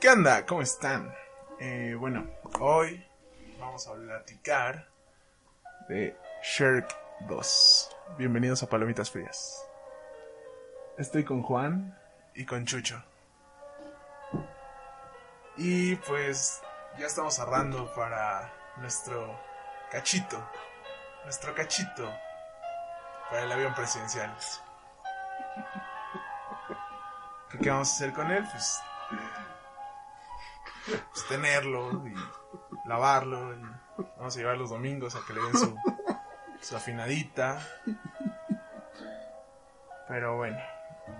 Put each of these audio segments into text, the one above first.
¿Qué onda? ¿Cómo están? Eh, bueno, hoy vamos a platicar de Shrek 2. Bienvenidos a Palomitas Frías. Estoy con Juan y con Chucho. Y pues ya estamos cerrando para nuestro cachito. Nuestro cachito para el avión presidencial. ¿Qué vamos a hacer con él? Pues, pues tenerlo y lavarlo. y vamos a llevar los domingos a que le den su, su afinadita. Pero bueno,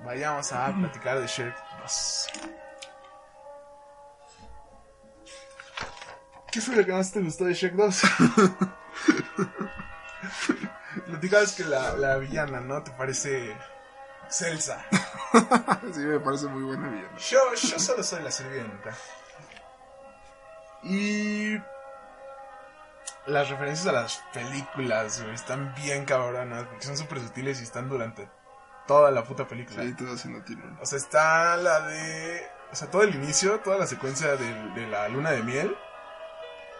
vayamos a platicar de Shrek 2. ¿Qué fue lo que más te gustó de Shrek 2? Platicabas que la, la villana, ¿no? ¿Te parece Celsa? sí, me parece muy buena villana. Yo, yo solo soy la sirvienta. Y las referencias a las películas, güey, están bien cabronas, porque son súper sutiles y están durante toda la puta película. Sí, todo tiene. O sea, está la de... O sea, todo el inicio, toda la secuencia de, de la luna de miel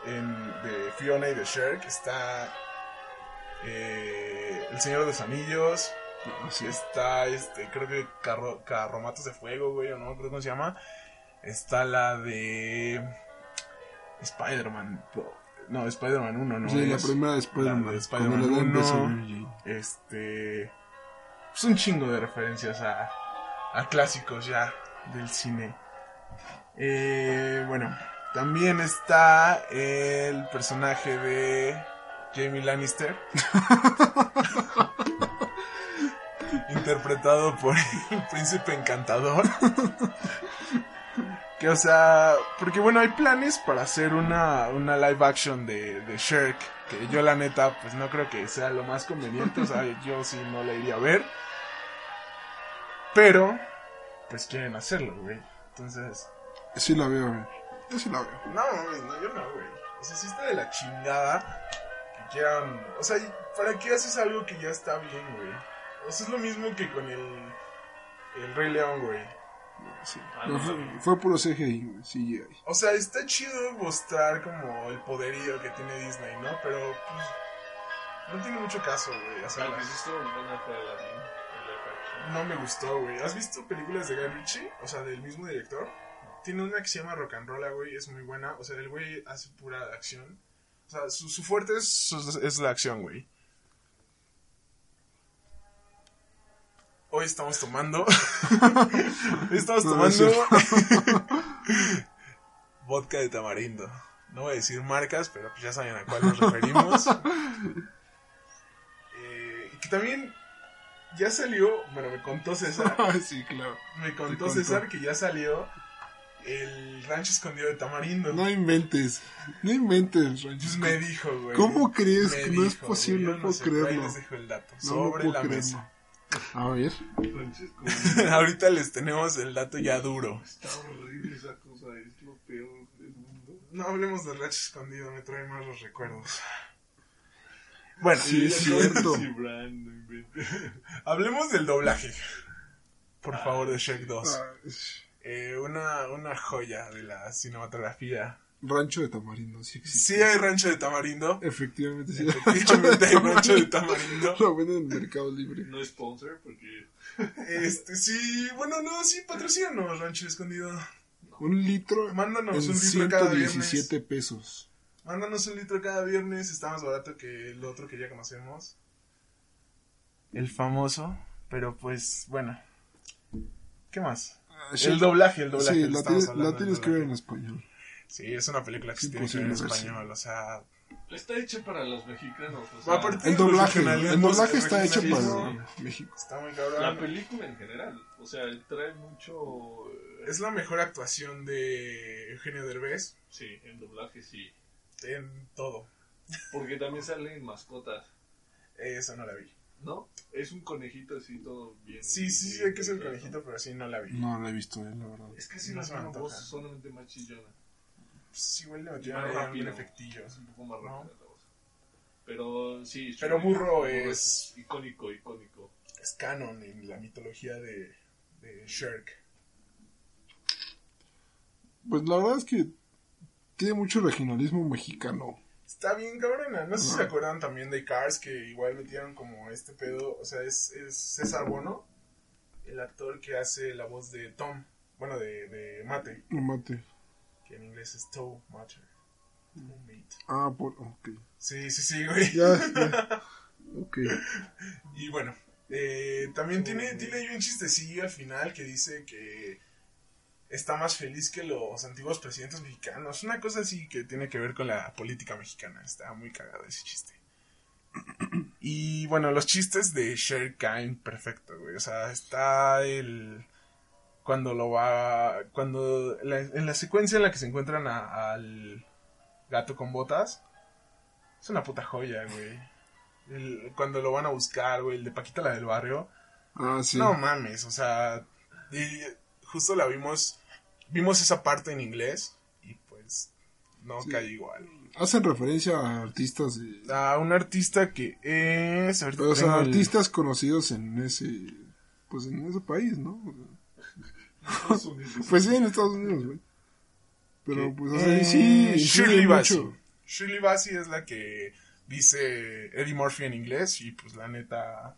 en- de Fiona y de Shrek. Está eh, El Señor de los Anillos. No, sí, Está, este, creo que carro, Carromatos de Fuego, güey, o no, creo cómo se llama. Está la de Spider-Man. No, Spider-Man 1, ¿no? Sí, la Es primera de la Spider-Man. de a 1. Mary Jane. Este. Es un chingo de referencias a, a clásicos ya del cine. Eh, bueno, también está el personaje de Jamie Lannister. interpretado por el príncipe encantador. Que, o sea, porque bueno, hay planes para hacer una, una live action de, de Shrek. Que yo, la neta, pues no creo que sea lo más conveniente. O sea, yo sí no la iría a ver. Pero, pues quieren hacerlo, güey. Entonces, Sí la veo, güey. Yo sí la veo. no, mames, no, yo no, güey. O sea, sí está de la chingada que quieran. O sea, ¿y ¿para qué haces algo que ya está bien, güey? O sea, es lo mismo que con el. El Rey León, güey. Sí. Pero no, fue, puro CGI, güey. CGI. O sea, está chido mostrar como el poderío que tiene Disney, ¿no? Pero, pues. No tiene mucho caso, güey. O sea, La action. no me gustó, güey. ¿Has visto películas de Guy Ritchie? O sea, del mismo director. Tiene una que se llama Rock and Roll, güey. Es muy buena. O sea, el güey hace pura acción. O sea, su, su fuerte es, es la acción, güey. Hoy estamos tomando. Hoy estamos tomando. vodka de tamarindo. No voy a decir marcas, pero pues ya saben a cuál nos referimos. Eh, que también ya salió. Bueno, me contó César. sí, claro. Me contó contó. César que ya salió el rancho escondido de Tamarindo. No inventes. No inventes, Francisco. me dijo, güey. ¿Cómo crees Me que no es dijo, posible? güey, No puedo sé, ahí creerlo. les dejo el dato. No, sobre la mesa. A ver. Francisco, Ahorita les tenemos el dato ya duro. está horrible esa cosa, es lo peor del mundo. No hablemos del rancho escondido, me trae más los recuerdos. Bueno, Sí, es cierto. Hablemos del doblaje. Por favor, de Shrek 2. Ah, Eh, una, una joya de la cinematografía. Rancho de Tamarindo, sí existe. Sí hay rancho de Tamarindo. Efectivamente, sí. Efectivamente hay rancho de Tamarindo. Lo venden en Mercado Libre. No es sponsor porque Este, sí, bueno, no, sí, patrocínanos, Rancho Escondido. Un litro Mándanos en un litro cada 117 viernes. pesos. Mándanos un litro cada viernes, está más barato que el otro que ya conocemos. El famoso, pero pues, bueno. ¿Qué más? Ah, El doblaje, el doblaje. Sí, la, tienes- la tienes que ver en español. Sí, es una película que se tiene que ver en español, o sea... está hecha para los mexicanos. O sea, El Sí, doblaje, el doblaje está hecho para México. Está muy la cabrón. película en general. O sea, trae mucho. eh, Es la mejor actuación de Eugenio Derbez Sí, en doblaje sí. en todo. Porque también salen mascotas, Eso no la vi. ¿no? Es un conejito así todo bien. Sí, sí, sí, sé que es el conejito, pero sí no la vi. No la he visto, eh, la verdad. Es No la misma antoja. voz, solamente más chillona. Sí, igual le Más metieron un rápido. efectillo. Es un poco más ¿No? rápida la voz. Pero sí. Pero Burro es- icónico, icónico. Es canon en la mitología de, de Shrek. Pues la verdad es que tiene mucho regionalismo mexicano. Está bien cabrona. No sé si se acuerdan también de Cars, que igual metieron como este pedo. O sea, es, es César Bono, el actor que hace la voz de Tom. Bueno, de, de Mate, mate. Que en inglés es Toe Mater. Mate. Ah, por... Ok. Sí, sí, sí, güey. Ya, ya. Ok. Y bueno, eh, también tiene, tiene ahí un chistecillo al final que dice que está más feliz que los antiguos presidentes mexicanos. Una cosa así que tiene que ver con la política mexicana. Está muy cagado ese chiste. Y bueno, los chistes de Sher Khan, perfecto, güey. O sea, está el... Cuando lo va... Cuando... la- en la secuencia en la que se encuentran a- al gato con botas. Es una puta joya, güey. El- cuando lo van a buscar, güey, el de Paquita la del barrio. Ah, sí. No mames, o sea, y justo la vimos, vimos esa parte en inglés y pues no Sí. cae igual. Hacen referencia a artistas. A un artista que es... O sea, el- artistas conocidos en ese... Pues en ese país, ¿no? Pues sí, en Estados Unidos, güey. Pero pues, o sea, eh, sí... Shirley influye Bassey. Shirley Bassey es la que dice Eddie Murphy en inglés y pues la neta...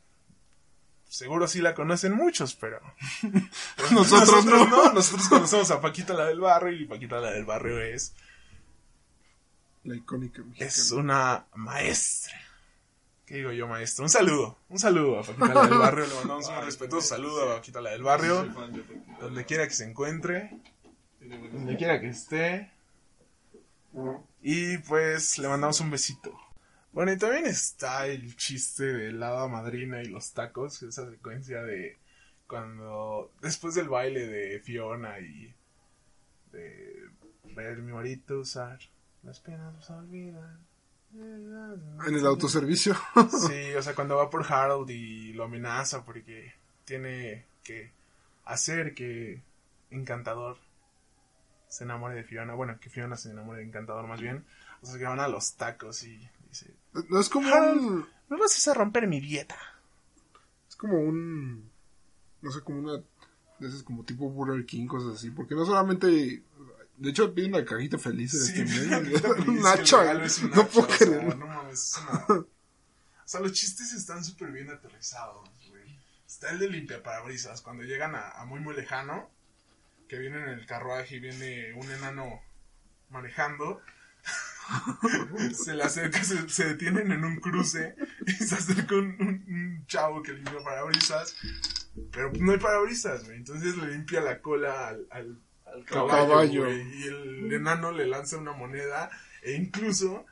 Seguro sí la conocen muchos, pero... pero Nosotros no. Nosotros conocemos a Paquita la del barrio y Paquita la del barrio es... La icónica mexicana. Es una maestra. ¿Qué digo yo, maestro? Un saludo. Un saludo a Paquita la del barrio. Le mandamos un respetuoso saludo a Paquita la del barrio. Donde quiera que se encuentre. Donde quiera que esté. Y pues le mandamos un besito. Bueno, y también está el chiste de la madrina y los tacos. Esa secuencia de cuando. Después del baile de Fiona y. De ver mi marito usar. Las penas no se olvidan. En el autoservicio. Sí, o sea, cuando va por Harold y lo amenaza porque tiene que hacer que Encantador se enamore de Fiona. Bueno, que Fiona se enamore de Encantador más bien. O sea, que van a los tacos y dice, No es como un... me vas a romper mi dieta. Es como un... No sé, como una... Esas como tipo Burger King, cosas así. Porque no solamente... De hecho, pide una cajita feliz en Sí, este medio. No puedo o sea, creerlo. no mames, es una- O sea, los chistes están súper bien aterrizados, güey. Está el de limpia parabrisas, cuando llegan a, a muy muy lejano, que vienen en el carruaje y viene un enano manejando. se le acerca, se, se detienen en un cruce y se acerca un, un- un chavo que limpia parabrisas, pero no hay parabrisas, güey. Entonces le limpia la cola al, al, al caballo, y el enano le lanza una moneda e incluso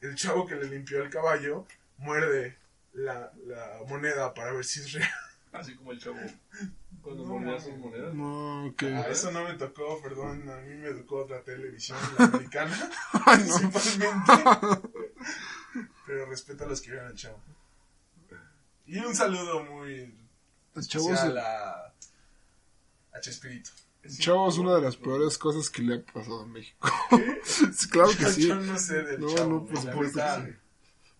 el chavo que le limpió el caballo muerde la, la moneda para ver si es real. Así como el chavo. Cuando No, mordía sus monedas. No, que... Ah, eso no me tocó, perdón, a mí me educó otra televisión la americana, Ay, principalmente. Pero respeto a los que vieron al chavo. Y un saludo muy El chavo, especial es, a, a Chespirito. El chavo es una de las peores cosas que le ha pasado a México. Claro que sí. Yo no sé del No, chavo. no, por güey, la supuesto neta, que sí.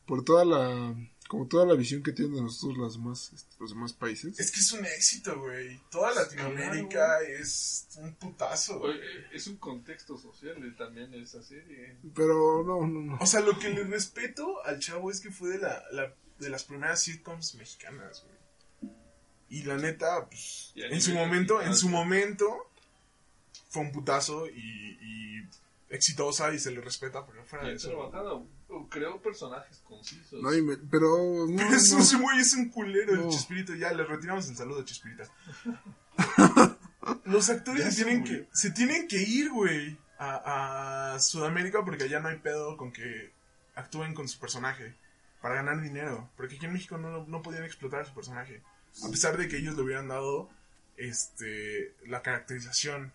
Por toda la... Como toda la visión que tienen de nosotros las demás, este, los demás países. Es que es un éxito, güey. Toda Latinoamérica es un putazo. Oye, eh, es un contexto social eh, también esa serie. Pero no, no, no. O sea, lo que le respeto al chavo es que fue de, la, la- de las primeras sitcoms mexicanas, güey. Y la neta, pues, Y en su momento, en su momento, fue un putazo y, y exitosa y se le respeta, pero fuera de eso. trabajada. Creó personajes concisos. Me- pero no, Pero eso, no. ese güey es un culero, el No. Chespirito. Ya, le retiramos el saludo a Chespirita. Los actores se tienen, que, se tienen que ir, güey, a, a Sudamérica porque allá no hay pedo con que actúen con su personaje para ganar dinero. Porque aquí en México no, no podían explotar su personaje. A pesar de que ellos le hubieran dado este la caracterización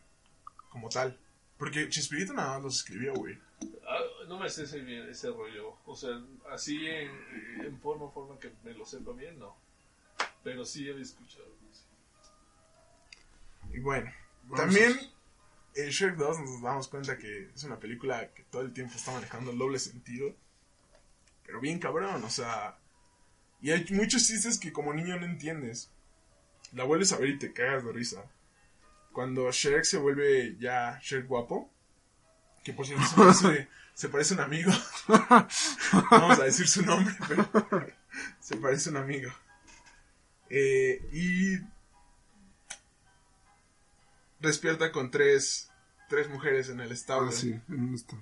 como tal. Porque Chespirito nada más los escribió, güey. Ah, no me sé ese, bien, ese rollo. O sea, así en, en forma, forma que me lo sepa bien, no. Pero sí he escuchado. sí. Y bueno, Vamos también en Shrek 2 nos damos cuenta que es una película que todo el tiempo está manejando el doble sentido. Pero bien cabrón, o sea. Y hay muchos chistes que como niño no entiendes. La vuelves a ver y te cagas de risa. Cuando Shrek se vuelve ya Shrek guapo, que por cierto se parece, se parece un amigo. No Vamos a decir su nombre, pero se parece un amigo. Eh, y despierta con tres, tres mujeres en el establo. Ah, sí, en esto.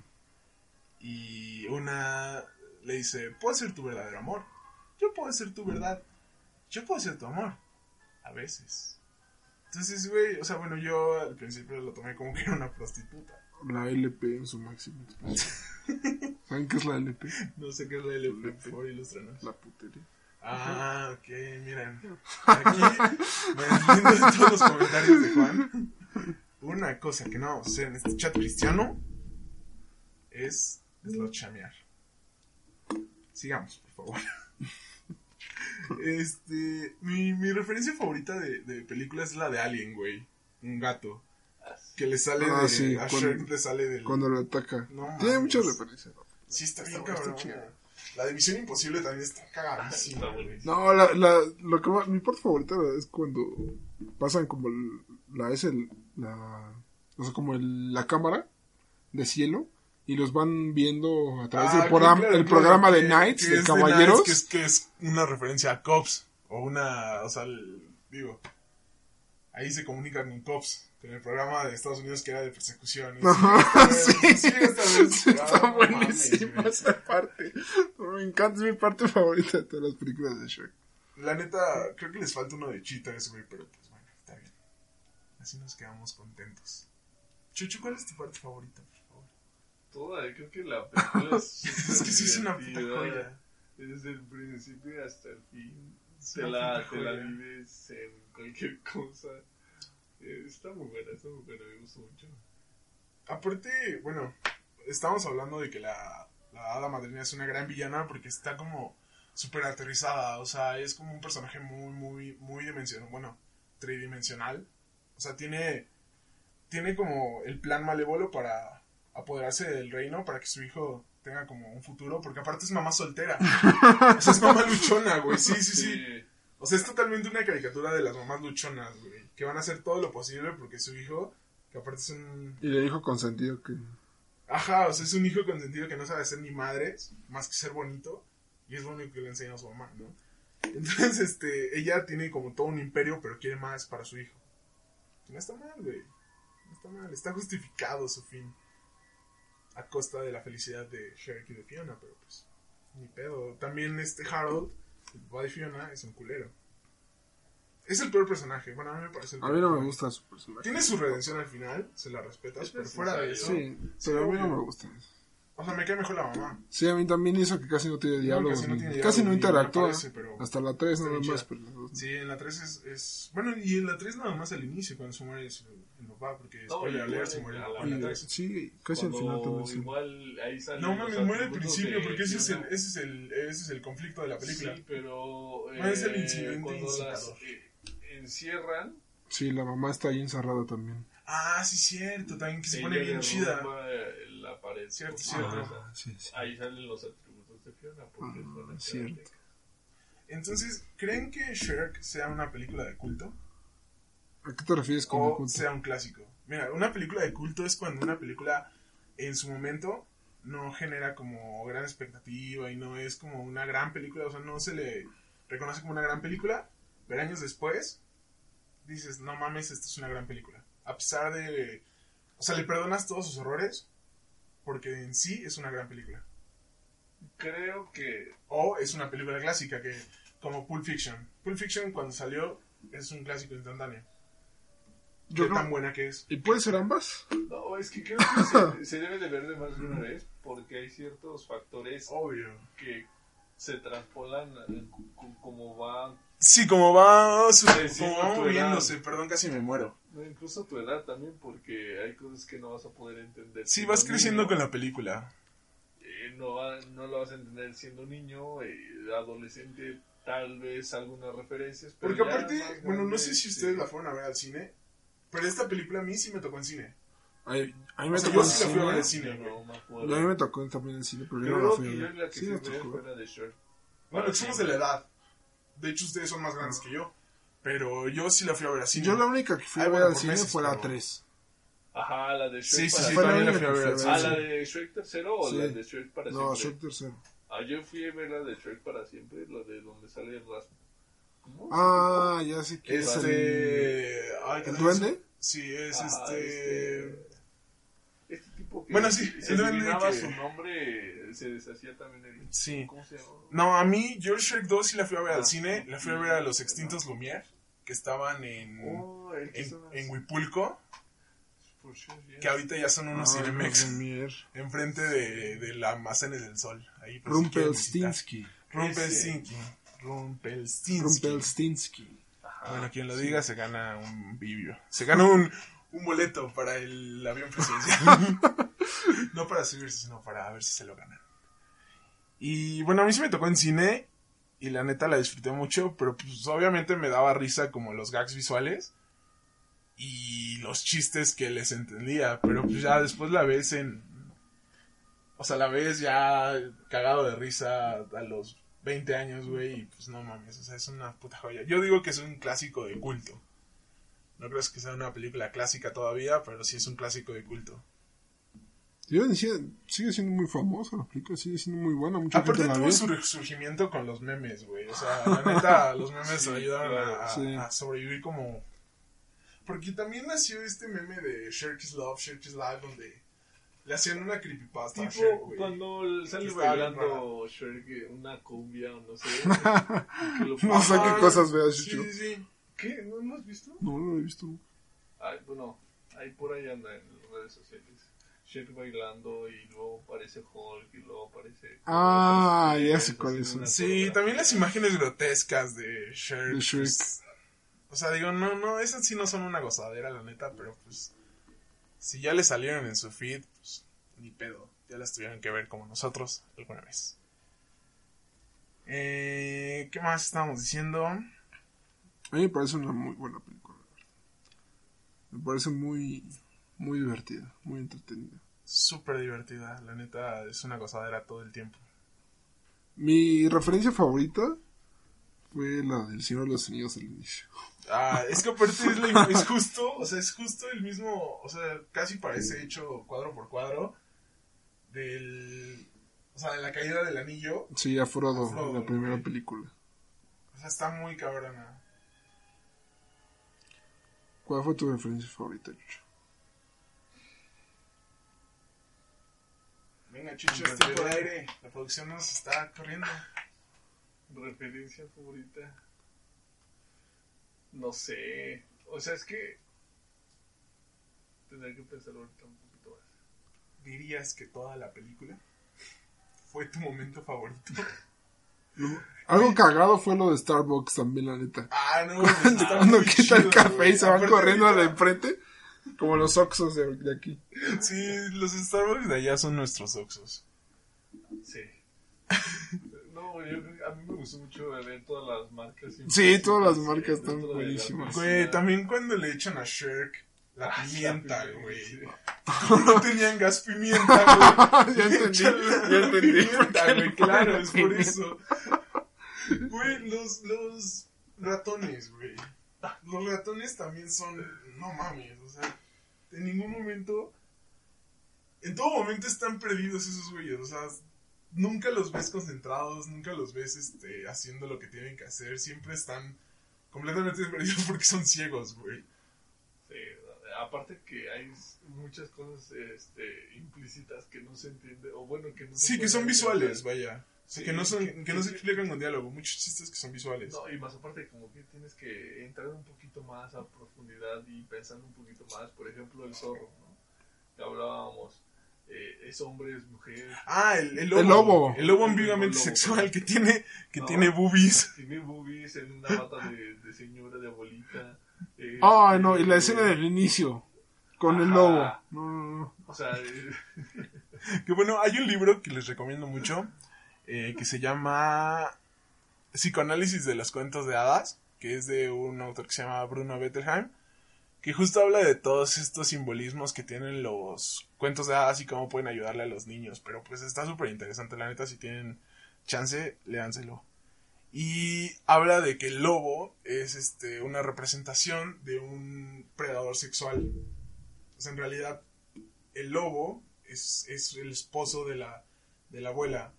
Y una le dice, puedo ser tu verdadero amor. Yo puedo ser tu verdad. Yo puedo ser tu amor. A veces. Entonces, güey, o sea, bueno, yo al principio lo tomé como que era una prostituta. La LP en su expresión. ¿Saben qué es la LP? No sé qué es la LP, por favor, ilústranos. La putería. Ah, ok, miren. Aquí me de todos los comentarios de Juan. Una cosa que no hacer en este chat cristiano es chamear. Sigamos, por favor. Este, mi, mi referencia favorita de, de película es la de Alien, güey. Un gato. Que le sale Ah, de. sí, a cuando- Shrek le sale del. Cuando lo ataca. No Tiene muchas referencias. Sí, está bien, cabrón. La de Misión Imposible también está cagadísima. Güey. No, la, la, lo que más- mi parte favorita es cuando pasan como el- la es el, la, o sea, como el- la cámara de cielo y los van viendo a través Ah, del programa, claro, el claro, programa de Knights, de caballeros. Que, es, que es una referencia a Cops. O una. O sea, el- digo. Ahí se comunican con Cops. En el programa de Estados Unidos que era de persecución. Ajá, sí, sí, sí, esta vez. Sí, Ah, está mames, buenísima güey. esa parte. Me encanta, es mi parte favorita de todas las películas de Shrek. La neta, creo que les falta uno de Cheaters, güey, pero pues bueno, está bien. Así nos quedamos contentos. Chucho, ¿cuál es tu parte favorita? Toda, creo que la película es. Es que sí es una puta joya. Desde el principio hasta el fin. Te una la, te la vives en cualquier cosa. Eh, está muy buena, está muy buena, me gustó mucho. Aparte, bueno, estamos hablando de que la, la hada madrina es una gran villana porque está como súper aterrizada, o sea, es como un personaje muy, muy, muy dimensional, bueno, tridimensional. O sea, tiene, tiene como el plan malévolo para apoderarse del reino, para que su hijo tenga como un futuro, porque aparte es mamá soltera. O sea, es mamá luchona, güey, sí, sí, sí. O sea, es totalmente una caricatura de las mamás luchonas, güey, que van a hacer todo lo posible porque su hijo, que aparte es un Y le dijo consentido que. Ajá, o sea, es un hijo consentido que no sabe ser ni madre, más que ser bonito, y es lo único que le enseña a su mamá, ¿no? Entonces, este, ella tiene como todo un imperio, pero quiere más para su hijo. No está mal, güey. No está mal, está justificado su fin. A costa de la felicidad de Shrek y de Fiona, pero pues, ni pedo. También este Harold, el papá de Fiona, es un culero. Es el peor personaje, bueno, a mí me parece el A peor mí no me personaje. gusta su personaje. Tiene su redención al final, se la respetas, Es pero fuera de eso... Sí, pero a mí no me gusta. O sea, me cae mejor la mamá. Sí, a mí también hizo que casi no tiene diálogos. casi no tiene casi diálogo, no interactúa. parece, pero Hasta la 3 está nada más. Pero no. Sí, en la 3 es, es... Bueno, y en la 3 nada más al inicio, cuando se muere su, el papá, porque No, spoiler igual alert, se muere el la- papá la en la Y, 3. sí, casi al Cuando final también. sí. Igual ahí salen No mames, muere al principio, porque ese es, el, ese, es el, ese es el conflicto de la película. Sí, pero. No, es el eh, incidente Cuando las eh, encierran. Sí, la mamá está ahí encerrada también. Ah, sí, cierto, también que se pone bien chida. Eh, La pared. Cierto, cierto. fuerza. Ah, sí, sí. Ahí salen los atributos de Fiona. Porque es Ah, buena cierto. karateca. Entonces, ¿creen que Shrek sea una película de culto? ¿A qué te refieres con o culto? sea un clásico. Mira, una película de culto es cuando una película en su momento no genera como gran expectativa y no es como una gran película, o sea, no se le reconoce como una gran película, pero años después dices, no mames, esta es una gran película. A pesar de, o sea, le perdonas todos sus errores porque en sí es una gran película. Creo que. O es una película clásica que como Pulp Fiction. Pulp Fiction cuando salió es un clásico instantáneo. Yo Qué creo- tan buena que es. ¿Y puede ser ambas? No, es que creo que se, se debe de ver de más de una vez. Porque hay ciertos factores Obvio. que se cu- como va Sí, como va, su- Sí, como sí, va tu moviéndose, perdón, casi me muero. No, incluso tu edad también, porque hay cosas que no vas a poder entender. Sí, vas creciendo niño. con la película. Eh, no, va- no lo vas a entender siendo niño, eh, adolescente, tal vez algunas referencias. Pero Porque aparte, bueno, no sé si sí. ustedes la fueron a ver al cine, pero esta película a mí sí me tocó en cine. Ay, a mí me O sea, tocó en sí cine. no me a mí me tocó también en cine, pero yo no la fui a ver. que Sí, ver tocó. fue la de Shrek. Bueno, somos de la edad. De hecho, ustedes son más grandes que yo. Pero yo sí la fui a ver al cine. Yo la única que fui Ay, a ver bueno, al cine meses, fue la pero- 3. Ajá, la de Shrek Sí, sí, sí, Fue la también la única fui a que ver al fui a Ah, la de Shrek tercero o Sí. la de Shrek para No, siempre. Shrek tercero. Ah, yo fui a ver la de Shrek para siempre, la de donde sale el Rasmus. ¿Cómo? Ah, ya sé que es el... Este... ay, ¿qué ¿El duende? Sí, es Ajá, este... este- Este tipo que Bueno, sí, se el duende adivinaba que- su nombre, se deshacía también el... Sí. ¿Cómo se llama? No, a mí, yo Shrek 2 sí la fui a ver al cine. La fui a ver a los extintos Lumière, que estaban en, Oh, en, Huipulco, yes. que ahorita ya son unos Ah, Cinemex, enfrente de, de la Almacenes del Sol. Ahí. Rumpelstiltskin. Rumpelstiltskin. Rumpelstiltskin. Rumpelstiltskin. Ajá. Bueno, quien lo diga se gana un bibio. Se gana un, un boleto para el avión presidencial. no para subirse, sino para ver si se lo ganan. Y bueno, a mí sí me tocó en cine y la neta la disfruté mucho, pero pues obviamente me daba risa como los gags visuales y los chistes que les entendía, pero pues ya después la ves en... O sea, la ves ya cagado de risa a los 20 años, güey, y pues no mames, o sea, es una puta joya. Yo digo que es un clásico de culto. No creo que sea una película clásica todavía, pero sí es un clásico de culto. Yo decía, sigue siendo muy famosa la película, sigue siendo muy buena. Mucha Aparte gente la tuvo su resurgimiento con los memes, güey. O sea, la neta, los memes ayudaron a, a- Sí. a sobrevivir como... Porque también nació este meme de Shirk is Love, Shirk is Life, donde le hacían una creepypasta a Shrek, Tipo, güey. cuando sale bailando Shrek eh, una cumbia o no sé. que No sé qué cosas veas, Sí, sí, sí. ¿Qué? ¿No lo has visto? No, no lo he visto. Ay, bueno, ahí por ahí anda en las redes sociales. Shrek bailando y luego aparece Hulk y luego aparece... Ah, ya sé son. una Sí, también las imágenes grotescas de Shrek. De Shrek. pues, o sea, digo, no, no, esas sí no son una gozadera, la neta, pero pues. Si ya le salieron en su feed, pues ni pedo. Ya las tuvieron que ver como nosotros alguna vez. Eh, ¿Qué más estábamos diciendo? A mí me parece una muy buena película. la verdad. Me parece muy, muy divertida, muy entretenida. Súper divertida, la neta, es una gozadera todo el tiempo. Mi referencia favorita fue la del Señor de los Anillos al inicio. Ah, es que aparte es, la- es justo, o sea, es justo el mismo, o sea, casi parece hecho cuadro por cuadro del, o sea, de la caída del anillo. Sí, a Frodo, A Frodo, en la primera película. O sea, está muy cabrona. ¿Cuál fue tu referencia favorita, Chucho? Venga, Chucho, es tiempo de aire. La producción nos está corriendo. Referencia favorita. No sé. O sea, es que. Tendré que pensar ahorita un poquito más. ¿Dirías que toda la película fue tu momento favorito? Algo cagado fue lo de Starbucks también, la neta. Ah, no, Cuando muy quita el café y se van corriendo a la ahorita- enfrente, como los Oxos de, de aquí. Sí, los Starbucks de allá son nuestros Oxos. Sí. No, yo, a mí me gustó mucho ver todas las marcas. Sí, todas las marcas están la buenísimas. Güey, también cuando le echan a Shirk la Ah, pimienta, sí, güey. sí. No tenían gas pimienta, güey. ya entendí, ya entendí. Pimienta, güey, claro, es por Pimienta. eso. Güey, los, los ratones, güey. Los ratones también son, no mames, o sea, en ningún momento, en todo momento están perdidos esos güeyes, o sea, nunca los ves concentrados, nunca los ves, este, haciendo lo que tienen que hacer, siempre están completamente perdidos porque son ciegos, güey. Sí, aparte que hay muchas cosas este, implícitas que no se entiende, o bueno, que no se Sí, que son visuales, entender. vaya. Sí, que no son, que- que, no se explican con diálogo, muchos chistes que son visuales. No, y más aparte como que tienes que entrar un poquito más a profundidad y pensando un poquito más, por ejemplo, el zorro, ¿no? Que hablábamos, eh, es hombre, es mujer, Ah, el, el lobo. El lobo. El lobo ambiguamente lobo, sexual que tiene, que No. tiene boobies. tiene boobies en una bata de, de señora, de abuelita. eh, Ay, no, y la eh, escena del inicio, con el lobo. No, no, no. O sea, eh, Que bueno, hay un libro que les recomiendo mucho, eh, que se llama Psicoanálisis de los cuentos de hadas, que es de un autor que se llama Bruno Bettelheim, que justo habla de todos estos simbolismos que tienen los cuentos de hadas y cómo pueden ayudarle a los niños. Pero pues está súper interesante, la neta, si tienen chance, léanselo. Y habla de que el lobo es este, una representación de un predador sexual. Sea, en realidad, el lobo es, es el esposo de la, de la abuela.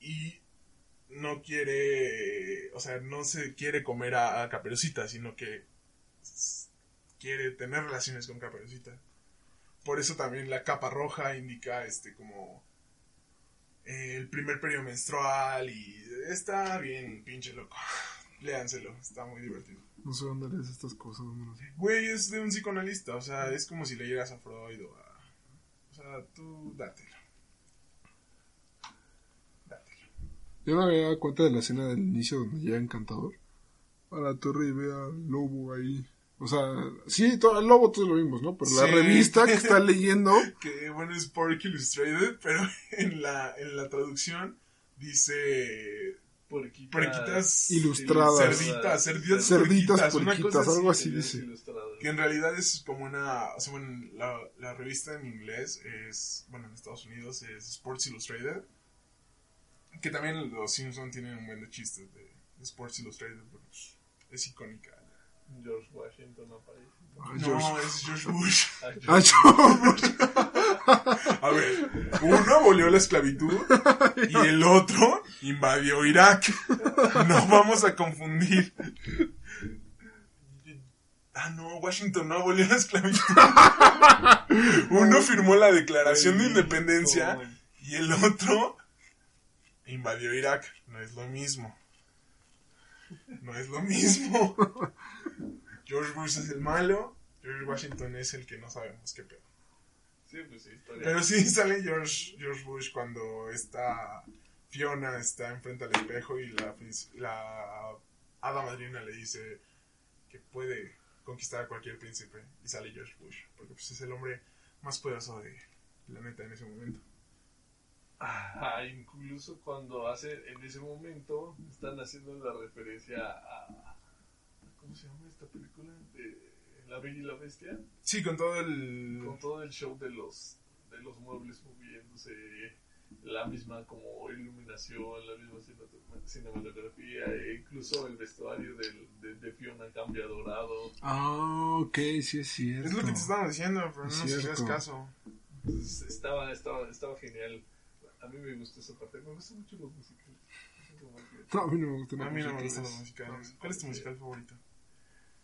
Y no quiere, o sea, no se quiere comer a, a Caperucita, sino que quiere tener relaciones con Caperucita. Por eso también la capa roja indica este como eh, el primer periodo menstrual y está bien pinche loco. Léanselo, está muy divertido. No sé dónde lees estas cosas. Güey, es de un psicoanalista, o sea, es como si leyeras a Freud o a... O sea, tú. Dátelo. Yo no me había dado cuenta de la escena del inicio donde llega Encantador a la torre y ve al lobo ahí. O sea, sí, todo, el lobo todos lo vimos, ¿no? Pero la revista que está leyendo, Que bueno, es Pork Illustrated, pero en la, en la traducción dice Puerquitas, Puerquitas Ilustradas. cerditas, cerditas, Cerditas algo así. dice. Que en realidad es como una. O sea, bueno, la, la revista en inglés es. Bueno, en Estados Unidos es Sports Illustrated. Que también los Simpsons tienen un buen de chistes de, Sports Illustrated, pero pues, es icónica. George Washington aparece. Ah, No, George- es George Bush. Ah, George- Ah, yo- A ver, uno abolió la esclavitud y el otro invadió Irak. No vamos a confundir. Ah, no, Washington no abolió la esclavitud. Uno firmó la Declaración de Independencia y el otro invadió Irak. No es lo mismo. No es lo mismo. George Bush es el malo, George Washington es el que no sabemos qué pedo. Sí, pues sí, historia. Pero sí sale George, George Bush cuando está Fiona está enfrente al espejo y la, la hada madrina le dice que puede conquistar a cualquier príncipe y sale George Bush porque pues, es el hombre más poderoso del planeta en ese momento. Ah, incluso cuando hace, en ese momento, están haciendo la referencia a... ¿Cómo se llama esta película? De La Bella y la Bestia. Sí, con todo el... Con todo el show de los, de los muebles moviéndose, la misma como iluminación, la misma cinemat- cinematografía, e incluso el vestuario del, de, de Fiona cambia a dorado. Ah, ok, sí es cierto. Es lo que te estaba diciendo, pero no hacías caso. Entonces, estaba, estaba, estaba genial. A mí me gustó esa parte. Me gustan mucho los musicales. No, a mí no me gustan A mí no me musicales. gustan los musicales. ¿Cuál es tu musical favorito?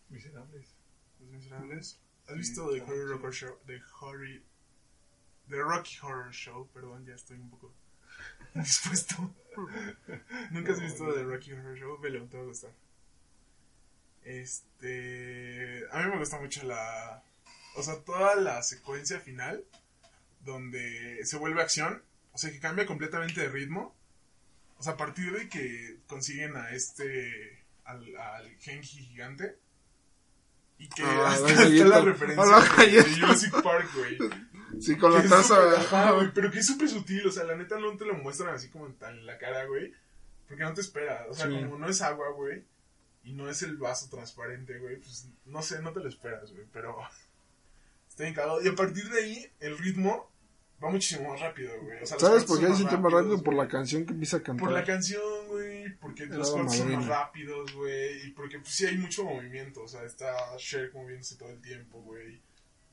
Miserables. ¿Los Miserables? ¿Has Sí, visto The Horror. Rocker Show? The Horror... The Rocky Horror Show, perdón, ya estoy un poco dispuesto. ¿Nunca has visto The Rocky Horror Show? Velo, te va a gustar. Este... A mí me gusta mucho la... O sea, toda la secuencia final donde se vuelve acción, o sea, que cambia completamente de ritmo. O sea, a partir de que consiguen a este... al, al Genji gigante. Y que Ah, hasta, la hasta galleta. la referencia Ah, la de-. Jurassic Park, güey. Sí, con Que la taza. ajá, güey, pero que es súper sutil, o sea, la neta no te lo muestran así como tan en la cara, güey. Porque no te espera, o sea, Sí. como no es agua, güey. Y no es el vaso transparente, güey. Pues no sé, no te lo esperas, güey. Pero está bien. Y a partir de ahí, el ritmo va muchísimo más rápido, güey. O sea, ¿Sabes por qué siente más rápido? Por la canción que empieza a cantar. Por la canción, güey, porque los cortes son más rápidos, güey, y porque pues sí hay mucho movimiento, o sea, está Shrek moviéndose todo el tiempo, güey.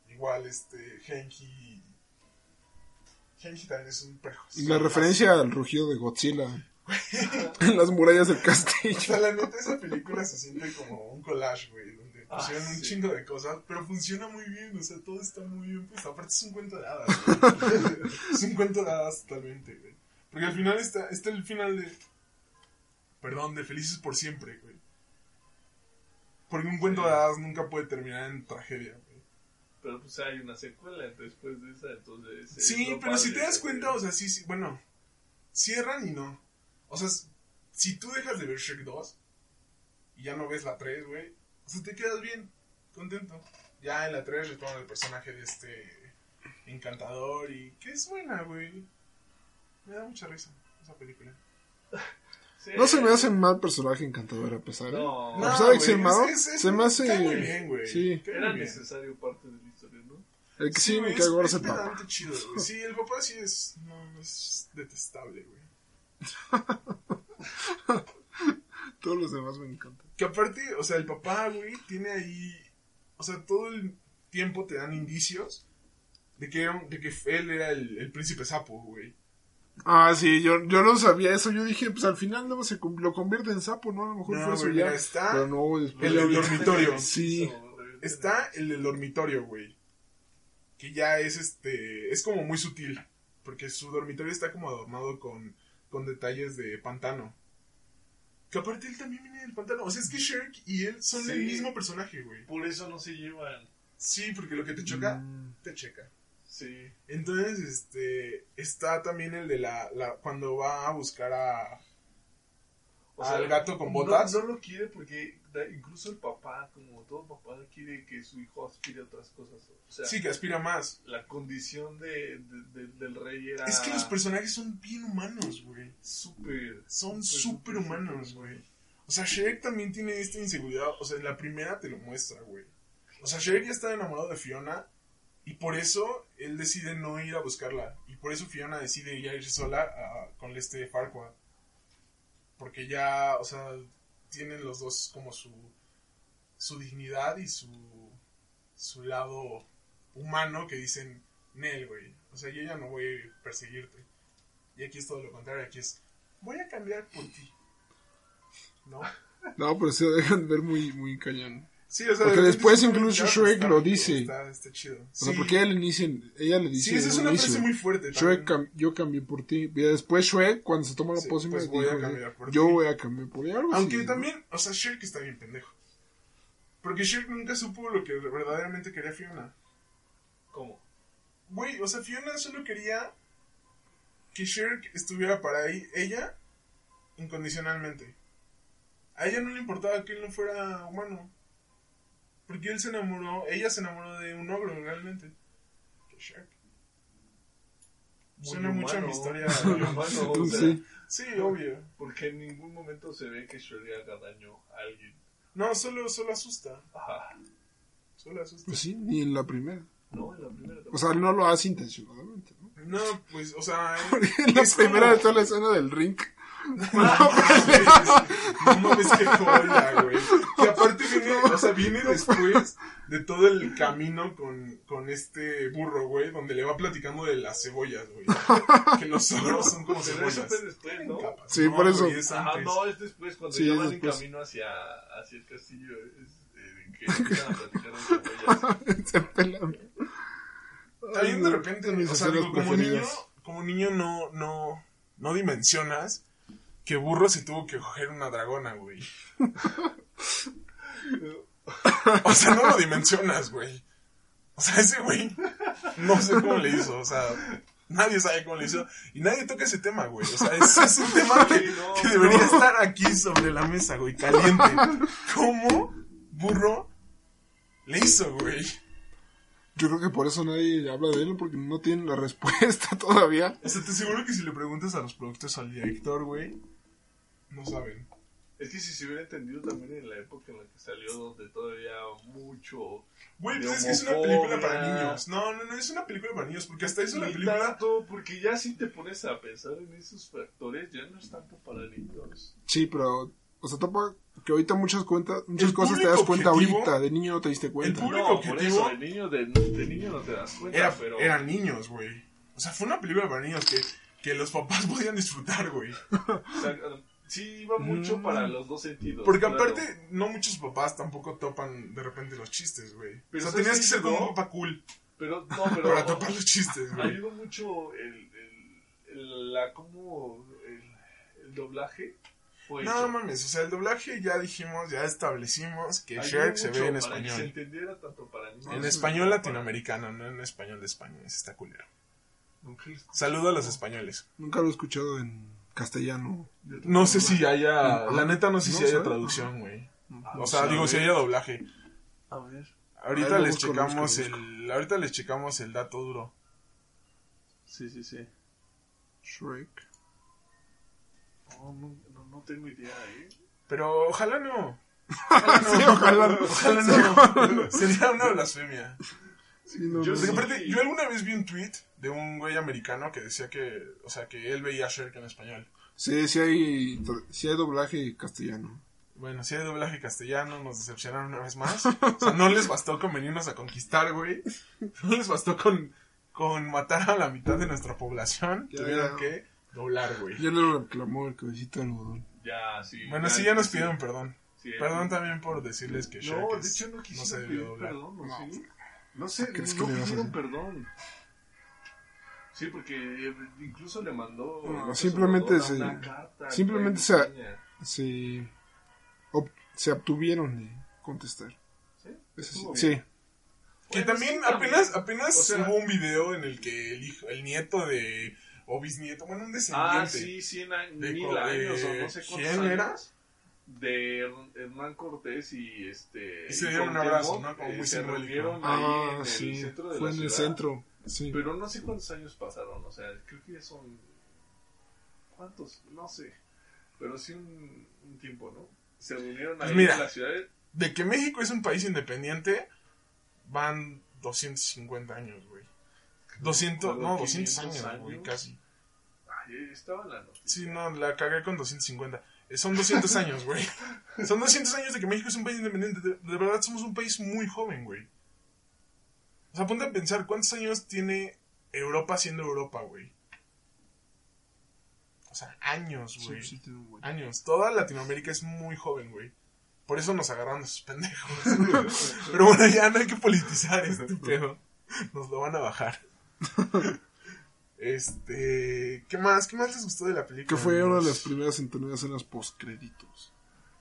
Igual este Genji Genji también es un prejo. Y la referencia al rugido de Godzilla en las murallas del O castillo. sea, la neta esa película se siente como un collage, güey, donde Ah, un sí. chingo de cosas, pero funciona muy bien, o sea, todo está muy bien, pues aparte es un cuento de hadas, güey. es un cuento de hadas totalmente, güey. Porque al final está, está el final de, perdón, de Felices por Siempre, güey. Porque un cuento de hadas nunca puede terminar en tragedia, güey. Pero pues hay una secuela después de esa, entonces... es Sí, pero si te das cuenta, o sea, sí, sí, bueno, cierran y no. O sea, si tú dejas de ver Shrek 2 y ya no ves la 3, güey, o sea, te quedas bien, contento. Ya en la 3 retoman el personaje de este encantador y que es buena, güey. Me da mucha risa esa película. Sí. No se me hace mal personaje encantador a pesar. ¿eh? No, A pesar de que malo, es- es- se me hace. muy bien, güey. Sí, Era necesario parte de la historia, ¿no? el que sí, me cae gordo es, el papá. chido, güey. Sí, el papá sí es, no, es detestable, güey. Todos los demás me encantan. Que aparte, o sea, el papá, güey, tiene ahí. O sea, todo el tiempo te dan indicios de que, de que él era el, el príncipe sapo, güey. Ah, sí, yo, yo no sabía eso. Yo dije, pues al final no se lo convierte en sapo, ¿no? A lo mejor No, fue eso ya. está Pero no, después el del dormitorio. Sí. Está el del dormitorio, güey. Que ya es este. Es como muy sutil. Porque su dormitorio está como adornado con, con detalles de pantano. Que aparte él también viene del pantano. O sea, es que Shrek y él son el mismo personaje, güey. Por eso no se llevan. Sí, porque lo que te choca, Mm. te checa. Sí. Entonces, este. Está también el de la. la cuando va a buscar a. O al gato con botas. No, no lo quiere porque incluso el papá, como todo papá, quiere que su hijo aspire a otras cosas. O sea, Sí, que aspira más. la condición de, de- de- del rey era Es que los personajes son bien humanos, güey. súper. Son súper, súper humanos, güey. O sea, Shrek también tiene esta inseguridad. O sea, en la primera te lo muestra, güey. O sea, Shrek ya está enamorado de Fiona. Y por eso él decide no ir a buscarla. Y por eso Fiona decide ya ir sola a- con este Farquaad. Porque ya, o sea, tienen los dos como su, su dignidad y su, su lado humano que dicen, Nel, güey. O sea, yo ya no voy a perseguirte. Y aquí es todo lo contrario. Aquí es, voy a cambiar por ti. ¿No? No, pero se dejan ver muy, muy cañón. Sí, o sea, Porque de después incluso Shrek está- lo dice. Está, está chido. O sea, Sí. porque ella le dice, ella le dice Sí, esa es una frase muy fuerte. Shrek, cam- yo cambié por ti. Y después Shrek, cuando se toma la Sí, pócima, pues voy a dijo, cambiar por yo voy a cambiar por ti. Aunque así, ¿no? también, o sea, Shrek está bien pendejo. Porque Shrek nunca supo lo que verdaderamente quería Fiona. ¿Cómo? Güey, o sea, Fiona solo quería que Shrek estuviera para ahí, ella incondicionalmente. A ella no le importaba que él no fuera humano. Porque él se enamoró, ella se enamoró de un ogro realmente. Que Shrek. Muy Suena mucho a mi historia. humano, o sea, Sí. Sí, obvio. Porque en ningún momento se ve que Shrek le haga daño a alguien. No, solo, solo asusta. Ajá. Solo asusta. Pues sí, ni en la primera. No, en la primera O sea, no lo hace intencionadamente, ¿no? No, pues, o sea. Porque en la primera como- está la escena del ring. No mames, qué joya, güey. Que aparte viene, o sea, viene después de todo el camino con, con este burro, güey, donde le va platicando de las cebollas, güey. Que los ogros son como Pero eso cebollas. fue después, ¿no? Capas. Sí, por eso. güey, es Ajá, antes. no, es después, cuando Sí, ya van en camino hacia, hacia el castillo, es, eh, que empiezan a platicar de cebollas. Se pelan. También de repente, o sea, digo, como niño, como niño no, no, no dimensionas que burro se tuvo que coger una dragona, güey. O sea, no lo dimensionas, güey. O sea, ese güey, no sé cómo le hizo, o sea, nadie sabe cómo le hizo. Y nadie toca ese tema, güey. O sea, ese es un tema que, Sí, no, que debería estar aquí sobre la mesa, güey, caliente. ¿Cómo burro le hizo, güey? Yo creo que por eso nadie habla de él, porque no tienen la respuesta todavía. O sea, te aseguro que si le preguntas a los productores, al director, güey, no saben. Es que si se hubiera entendido también en la época en la que salió, donde todavía mucho. Güey, pues es que es una película para niños. No, no, no, es una película para niños, porque hasta eso la película... tanto, porque ya si te pones a pensar en esos factores, ya no es tanto para niños. Sí, pero, o sea, topa que ahorita muchas cuentas, muchas El cosas te das cuenta objetivo- ahorita, de niño no te diste cuenta. El público no, por objetivo- eso, de niño, de, de niño no te das cuenta, Era, pero. Eran niños, güey. O sea, fue una película para niños que, que los papás podían disfrutar, güey. o sea, sí iba mucho Mm. para los dos sentidos. Porque claro. aparte, no muchos papás tampoco topan de repente los chistes, güey. O Pero sea, ¿sabes tenías que ser como un papá cool Pero, no, pero. para topar los chistes, güey. ayudó mucho el, el, el- la, como el, el doblaje fue No hecho. mames, o sea, el doblaje ya dijimos, ya establecimos que Shrek se ve en para que se español. entendiera tanto para niños En español para- latinoamericano, no en español de España. Ese está culero. Nunca lo escuché. Saludo a los españoles. Nunca lo he escuchado en castellano. No sé si haya. La neta, no sé No si haya sé. traducción, güey. O sea, digo, si haya doblaje. A ver. Ahorita les busco, checamos busco, el. Ahorita les checamos el dato duro. Sí, sí, sí. Shrek. No, no, no, no tengo idea, ¿eh? Pero ojalá no. Ojalá no. Sí, ojalá. Ojalá no. Sería una blasfemia. Sí, no, Yo no. Porque sí. aparte, yo alguna vez vi un tweet de un güey americano que decía que, o sea, que él veía a Shrek en español. Sí, sí hay, sí hay doblaje castellano. Bueno, si hay doblaje castellano, nos decepcionaron una vez más. O sea, no les bastó con venirnos a conquistar, güey. No les bastó con, con matar a la mitad de nuestra población. Ya, Tuvieron ya. que doblar, güey. Ya le reclamó el cabecito de algodón. Ya, sí. Bueno, sí, ya nos sí, pidieron perdón. sí, Perdón sí. también por decirles que Shrek No, de es- hecho no no se debió pedir doblar. perdón, ¿no? No. No sé, ¿Crees que no le vas a pidieron perdón. Sí, porque eh, incluso le mandó... No, simplemente se- una carta simplemente se- de. Se, ob- se obtuvieron de contestar. ¿Sí? Eso sí. Que Bueno, también sí, apenas, apenas O sea- hubo un video en el que el hijo, el nieto de, o bisnieto, bueno, un descendiente. Ah, sí, 100 años, De mil co- años de- o no sé cuántos ¿quién años. era? De Her- Hernán Cortés y este... Y se dieron un abrazo, ¿no? Como eh, muy se reunieron Ah, ahí en el sí. centro de Fue la en el ciudad. centro. Sí. Pero no sé cuántos años pasaron, o sea, creo que ya son... ¿Cuántos? No sé. Pero sí un, un tiempo, ¿no? Se reunieron Pues ahí mira. en la ciudad. De que México es un país independiente, van 250 años, güey. 200, no, 200 500 años, güey, años. casi. Ay, estaba en la noticia. Sí, no, la cagué con 250. Son 200 años, güey. Son 200 años de que México es un país independiente. De, de verdad, somos un país muy joven, güey. O sea, ponte a pensar, ¿cuántos años tiene Europa siendo Europa, güey? O sea, años, güey. sí, Años. Toda Latinoamérica es muy joven, güey. Por eso nos agarraron esos pendejos. Pero bueno, ya no hay que politizar este pedo. Nos lo van a bajar. Este. ¿Qué más? ¿Qué más les gustó de la película? Que fue una de las primeras en tener escenas créditos.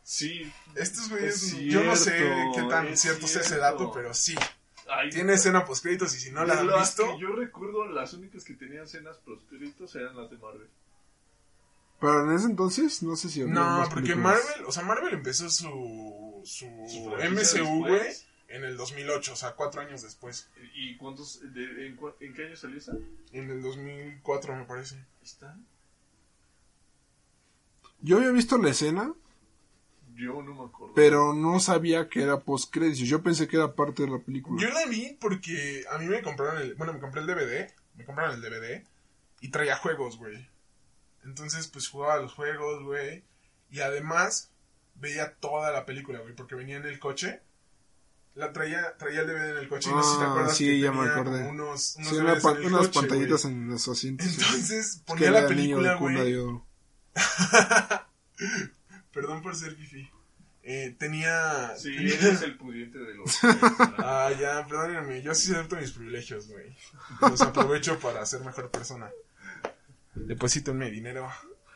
Sí. Estos güeyes, Es yo no sé qué tan es cierto sea ese dato, pero sí. Ay, Tiene escena post créditos y si no la han las visto, que yo recuerdo, las únicas que tenían escenas proscritos eran las de Marvel. Pero en ese entonces, no sé si había No, porque películas. Marvel, o sea, Marvel empezó su, su, Su MCU, güey. En el 2008, o sea, cuatro años después. ¿Y cuántos? de- en, qué año salió esa? En el 2004, me parece. está. Yo había visto la escena, Yo no me acuerdo. pero no sabía que era post créditos. Yo pensé que era parte de la película. Yo la vi porque a mí me compraron el, bueno, me compré el DVD, me compraron el DVD y traía juegos, güey. Entonces, pues jugaba los juegos, güey. Y además veía toda la película, güey, porque venía en el coche. La traía, traía el DVD en el coche y no sé si te Ah, acuerdas sí, que ya me tenía acordé. como unos, unos Sí, una DVDs pa- en el unas coche, pantallitas en los asientos. Entonces Es que ponía la película, de cuna güey. Perdón por ser fifi. Eh, tenía... Sí, tenía- eres el pudiente de los. Ah, ya, perdónenme, yo sí acepto mis privilegios, güey. Los aprovecho para ser mejor persona. Deposítenme dinero.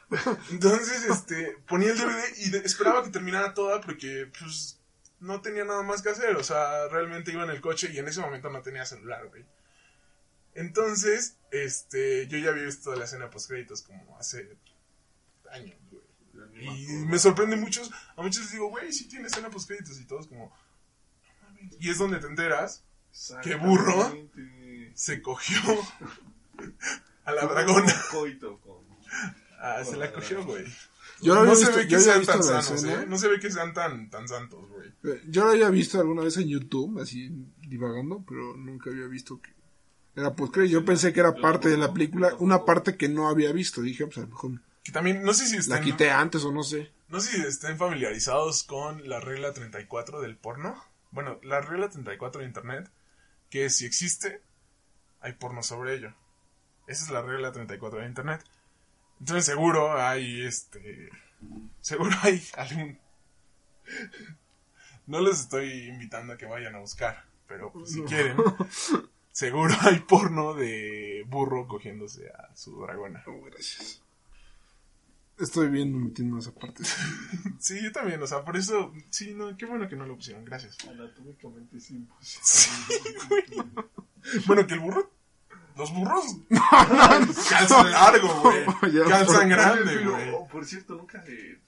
Entonces, este, ponía el DVD y esperaba que terminara toda porque, pues, no tenía nada más que hacer. O sea, realmente iba en el coche y en ese momento no tenía celular, güey. Entonces, este, yo ya había visto la escena post créditos como hace años, güey. Y me sorprende muchos, a muchos les digo, güey, sí tiene escena post créditos y todos como... "No mames". Y es donde te enteras, ¡Qué burro! Se cogió a la dragona. Coito con. Ah, se la cogió, güey. Yo no había se ve que sean tan la sanos. ¿eh? No se ve que sean tan, tan santos, güey. Eh, Yo lo había visto alguna vez en YouTube, así divagando, pero nunca había visto que era post Yo pensé que era parte de la película, una parte que no había visto. Dije, pues a lo mejor Que también, no sé si la estén, quité antes o no sé. no sé si estén familiarizados con la regla 34 del porno. Bueno, la regla 34 de internet, que si existe, hay porno sobre ello. Esa es la regla 34 de internet. Entonces seguro hay este... Seguro hay algún... No les estoy invitando a que vayan a buscar, pero pues, si quieren, seguro hay porno de burro cogiéndose a su dragona. Oh, gracias. Estoy viendo metiendo esa parte. Sí, yo también, o sea, por eso, sí, no, qué bueno que no lo pusieron, gracias. Anatómicamente es imposible. Sí. Bueno, que el burro, los burros calzan largo, güey, calzan grande, Pero, güey. por cierto, nunca se,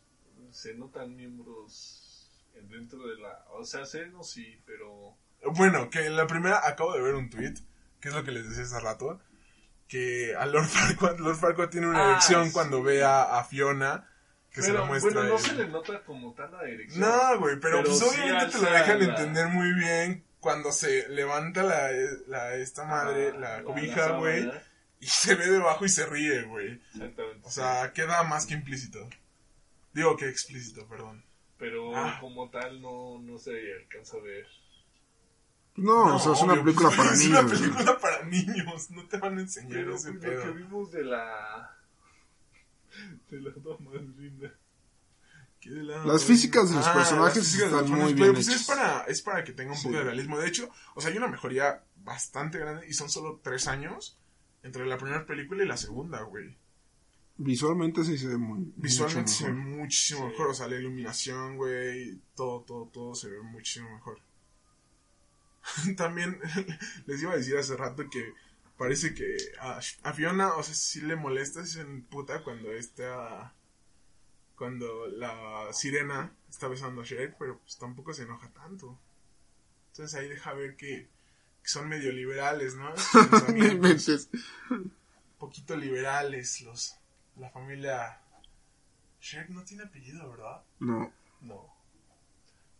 se notan miembros dentro de la. O sea, senos sí, pero. Bueno, que en la primera acabo de ver un tweet, que es lo que les decía hace rato, que a Lord Farquaad, Lord Farquaad tiene una Ah, erección sí. cuando ve a, a Fiona, que se la muestra. bueno, no él. se le nota como tal la dirección. No, güey, pero, Pero pues sí obviamente te lo dejan la- entender muy bien cuando se levanta la, la esta madre, la, cobija, güey, y se ve debajo y se ríe, güey. Exactamente. O sea, queda más que implícito. Digo que explícito, perdón. Pero Ah. como tal no, no se alcanza a ver. No, o sea, es una película pues, para es niños. una güey. película para niños. No te van a enseñar Pero ese lo que pedo. vimos de la... De la dama linda. ¿Qué de la- Las físicas de los Ah, personajes de los están muy bien pues, es para, es para que tenga un poco de realismo. De hecho, o sea, hay una mejoría bastante grande y son solo tres años entre la primera película y la segunda, güey. Visualmente sí se ve muy. Visualmente mucho se ve mejor. muchísimo Sí. mejor. O sea, la iluminación, güey, todo, todo, todo se ve muchísimo mejor. También les iba a decir hace rato que parece que a, a Fiona, o sea, sí le molesta, se puta cuando está. Cuando la sirena está besando a Shrek, pero pues tampoco se enoja tanto. Entonces ahí deja ver que, que son medio liberales, ¿no? Inventes. poquito liberales los la familia Shrek no tiene apellido, ¿verdad? No, No.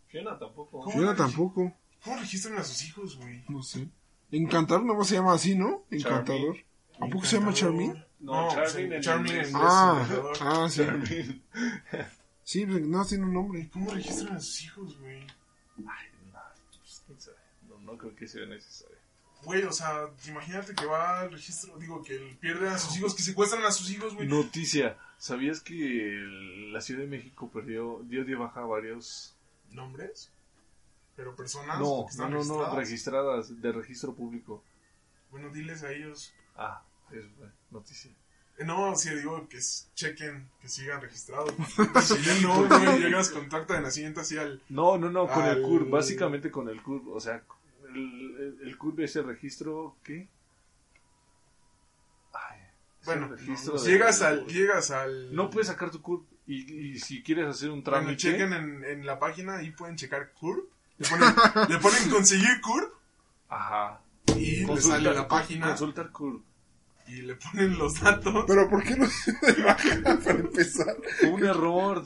Fiona tampoco. ¿Cómo? Fiona tampoco. ¿Cómo registran a sus hijos, güey? No sé. Encantador no se llama así, ¿no? Encantador. ¿A poco se llama Charmin? No, Charmin en Charmin en Ah, ah, sí. Charmin. Sí, pues, no tiene un nombre. ¿Cómo registran a sus hijos, güey? Ay, no, pues, quién sabe. No, no creo que sea necesario. Güey, o sea, imagínate que va al registro, digo, que él pierde a sus hijos, que secuestran a sus hijos, güey. Noticia. ¿Sabías que el- la Ciudad de México perdió, dio de baja a varios... ¿Nombres? ¿Pero personas? No, que no, están no, no, registradas? registradas de registro público. Bueno, diles a ellos. Ah, fue noticia. Eh, No, sí, digo que chequen, que sigan registrados. Si ya no, güey, llegas con tu acta de nacimiento así al... No, no, no, con el CURP, básicamente con el CURP, o sea, el, el, el CURP es el registro, ¿qué? Ay, es Bueno, registro pues de- llegas al... Llegas al... No puedes sacar tu CURP y, y si quieres hacer un Bueno, trámite... chequen en, en la página, ahí pueden checar CURP. Le ponen, le ponen conseguir CURP Ajá. y le sale la página Consultar CURP. Y le ponen los datos. Pero ¿por qué no se baja para empezar? Un error.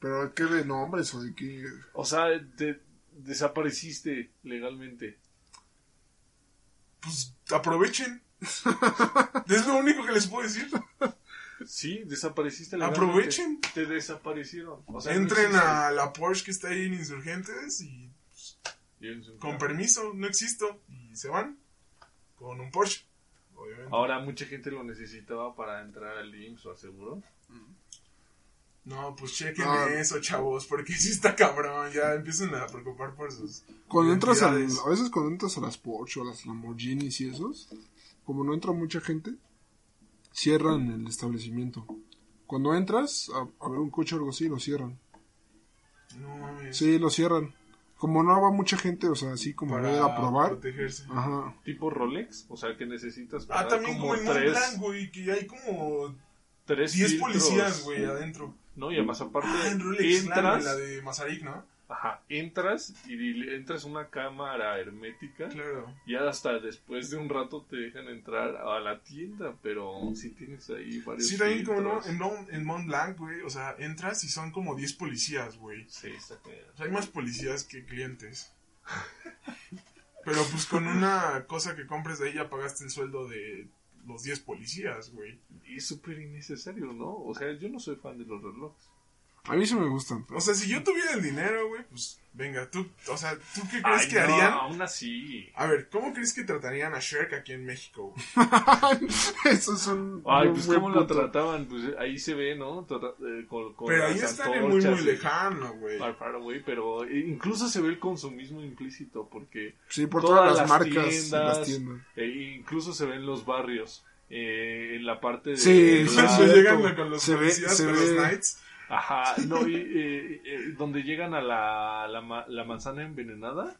Pero ¿qué de nombres o de qué? O sea, te desapareciste legalmente. Pues aprovechen. es lo único que les puedo decir. Sí, desapareciste legalmente. Aprovechen. Te desaparecieron. O sea, no Entren a la Porsche que está ahí en Insurgentes y un con carro. permiso, no existo. Y se van con un Porsche. Obviamente. Ahora mucha gente lo necesitaba para entrar al IMSS o al seguro. No, pues chequen Ah. eso, chavos, porque sí está cabrón. Ya empiezan a preocupar por sus. Cuando entras a, identidades. a veces cuando entras a las Porsche o a las Lamborghinis y esos, como no entra mucha gente, cierran el establecimiento. Cuando entras a, a ver un coche o algo así, lo cierran. No mames. Sí, lo cierran. Como no va mucha gente, o sea, así como a para a probar. protegerse. Ajá. Tipo Rolex, o sea que necesitas Ah, pagar también como como tres, Blanc, güey, que hay como tres 10 filtros. policías, güey, adentro. No, y además aparte Ah, en Rolex, entras, en la de Mazarik, ¿no? Ajá, entras y entras a una cámara hermética Claro. y hasta después de un rato te dejan entrar a la tienda, pero si tienes ahí varios Sí, también como no, en, Mont- en Mont Blanc, güey, o sea, entras y son como 10 policías, güey. Sí, está cañón. O sea, hay más policías que clientes. Pero pues con una cosa que compres de ahí ya pagaste el sueldo de los 10 policías, güey. Y es súper innecesario, ¿no? O sea, yo no soy fan de los relojes. A mí sí me gustan. O sea, si yo tuviera el dinero, güey, pues venga, tú, o sea, ¿tú qué crees Ay, que no, harían? aún así. A ver, ¿cómo crees que tratarían a Shrek aquí en México? güey? Eso es un. Ay, un pues cómo lo trataban, pues ahí se ve, ¿no? Trata- eh, con, con Pero ahí están en muy, muy lejano, güey. Away, pero eh, incluso se ve el consumismo implícito porque Sí, por todas todas, las las, marcas tiendas, las tiendas. eh, incluso se ve en los barrios, eh, en la parte de Sí, la- sí, Cuando sí. llegan cierto. con los Se ve- policías, se con ve- los knights. Ajá, no, y, eh, eh, donde llegan a la, la, ma- la manzana envenenada,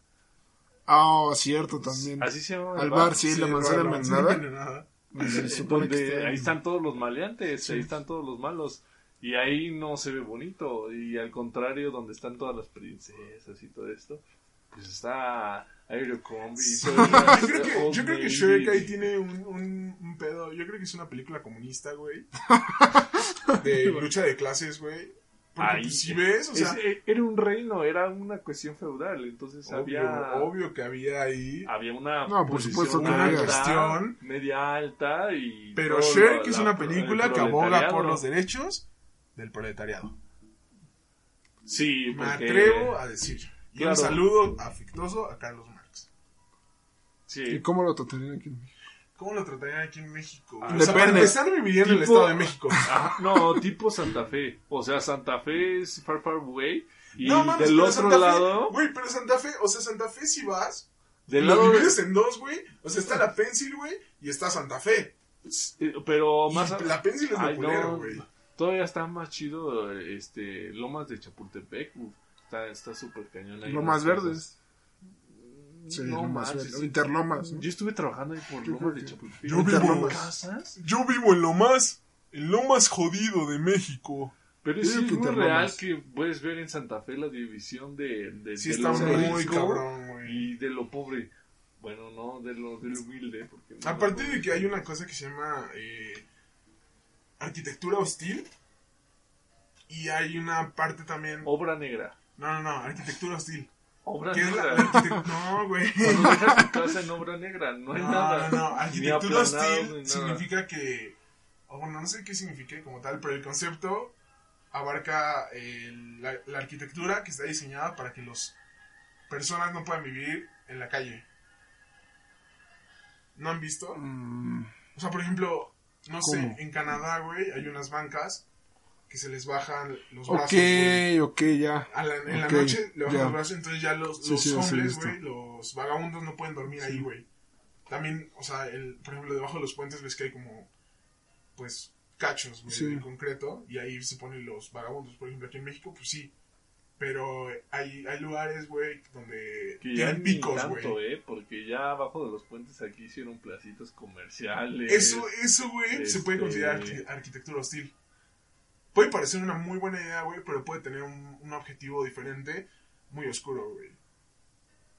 Ah, cierto también. así se llama. Al bar, sí, la Sí, manzana la manzana envenenada. envenenada. Donde se que está ahí están todos los maleantes, Sí. ahí están todos los malos. Y ahí no se ve bonito. Y al contrario, donde están todas las princesas y todo esto, pues está Aerocombi. y todo Yo creo que, yo creo que. Shrek ahí tiene un, un, un pedo. Yo creo que es una película comunista, güey. De lucha de clases, güey. Porque Ahí- pues, si ves, o sea, Es- eh, era un reino, era una cuestión feudal, entonces obvio, había obvio que había ahí. había una No, por posición supuesto que había. Cuestión. media alta y Pero Shrek es una el película que aboga por los derechos del proletariado. Sí, Me porque atrevo a decir. Y Claro. un saludo afectuoso a Carlos Marx. ¿Y sí, cómo lo tratarían aquí? ¿Cómo lo tratarían aquí en México? Ah, o sea, para empezar, viviría en el Estado de México. Ajá, no, tipo Santa Fe. O sea, Santa Fe es Far Far Away. Y no mames, del pero otro Santa lado, Güey, pero Santa Fe, o sea, Santa Fe si vas, del lo lado de- divides en dos, güey. O sea, está la Pencil, güey, y está Santa Fe. eh, pero más la Pencil es lo no, güey. Todavía está más chido este Lomas de Chapultepec. uf, está está súper cañón ahí. Lo las más cosas. verdes. Sí, no lo más manches, verde. Interlomas, ¿no? Yo estuve trabajando ahí por Lomas de Chapultepec. Yo vivo- Interlomas. casas. Yo vivo en lo más, en lo más jodido de México. Pero sí es muy Interlomas. real que puedes ver en Santa Fe la división de, de, Sí de está lo muy rico cabrón, güey. y de lo pobre. Bueno, no, de lo, de lo humilde. Porque no Aparte lo de que hay una cosa que se llama eh, arquitectura hostil. Y hay una parte también... Obra negra. No, no, no, arquitectura hostil. Obra ¿Qué es la, No, güey. Cuando dejas tu casa en obra negra, no hay No, nada. no, Arquitectura hostil significa que. o bueno, no sé qué significa como tal, pero el concepto abarca el- la, la arquitectura que está diseñada para que las personas no puedan vivir en la calle. ¿No han visto? Mm, O sea, por ejemplo, no sé, en Canadá, güey, hay unas bancas que se les bajan los ok, brazos. ok, ya. A la- en Ok, la noche le bajan ya. los brazos, entonces ya los, Sí, los sí, hombres, güey, los vagabundos no pueden dormir ahí, güey. También, o sea, el, por ejemplo, debajo de los puentes ves que hay como, pues, cachos, güey, Sí. de concreto, y ahí se ponen los vagabundos. Por ejemplo, aquí en México, pues sí. Pero hay, hay lugares, güey, donde Que ya picos, tanto, güey. eh, porque ya abajo de los puentes aquí hicieron placitos comerciales. Eso, eso, güey, se puede Este- considerar arqui- arquitectura hostil. Puede parecer una muy buena idea, güey, pero puede tener un, un objetivo diferente, muy oscuro, güey.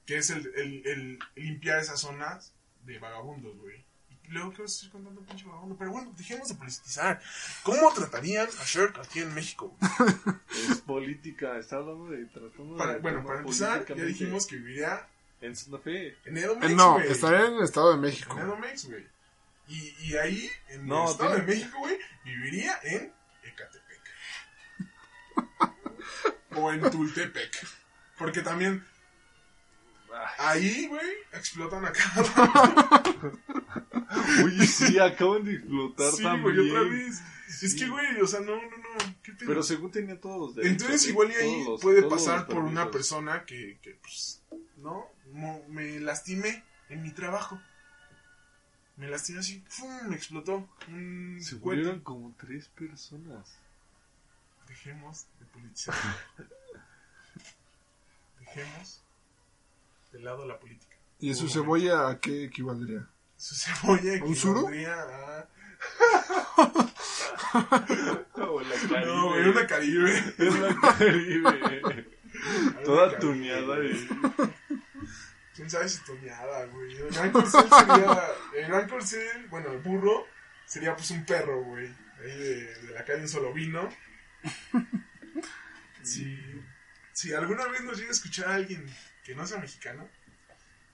Que es el, el, el limpiar esas zonas de vagabundos, güey. Y luego, ¿qué vas a hacer con tanto pinche vagabundo? Pero bueno, dejemos de politizar. ¿Cómo tratarían a Shark aquí en México? güey? Es política, está hablando de tratando Para- de bueno, para empezar, ya dijimos que viviría en Santa Fe. en Edomex, Eh, no, güey. estaría en el Estado de México. En Edomex, güey. Y, y ahí, en No, el Estado tiene- de México, güey, viviría en o en Tultepec. Porque también Ah, ahí, güey, explotan a cada rato. Oye, sí, acaban de explotar Sí, también. güey, otra vez. Es que, güey, o sea, no, no, no. Pero según tenía todos derechos. Entonces, igual y ahí los- puede pasar por una persona que, que pues, ¿no? Mo- me lastimé en mi trabajo. Me lastimé así, ¡fum! Me explotó. Un Se murieron como tres personas. Dejemos de politizar. Dejemos de lado la política. ¿Y su cebolla a qué equivaldría? Su cebolla ¿Un suro? equivaldría a... O la Caribe. No, güey, una Caribe. Es la Caribe. Una Toda Caribe, tuneada. ¿Quién sabe si tuneada, güey? El gran sería... El gran corcel, bueno, el burro, sería pues un perro, güey. Ahí de, de la calle un solo vino. Si, si alguna vez nos llega a escuchar a alguien que no sea mexicano,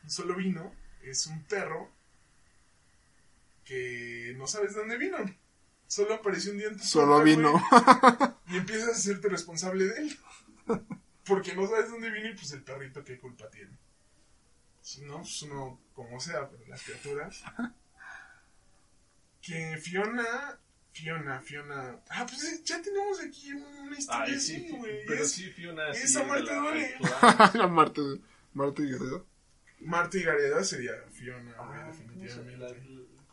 un solo vino es un perro que no sabes de dónde vino. Solo apareció un día en tu Solo vino. y empiezas a hacerte responsable de él. Porque no sabes dónde vino y pues el perrito qué culpa tiene. Si no, pues uno como sea, pero las criaturas. Que Fiona, Fiona, Fiona. Ah, pues eh, ya tenemos aquí una historia Ay, así, sí, güey. pero Es sí, Fiona. esa sí, la duele. La Marta, Marta y Guerrero. Marta y Gareda sería Fiona, güey, Ah, definitivamente.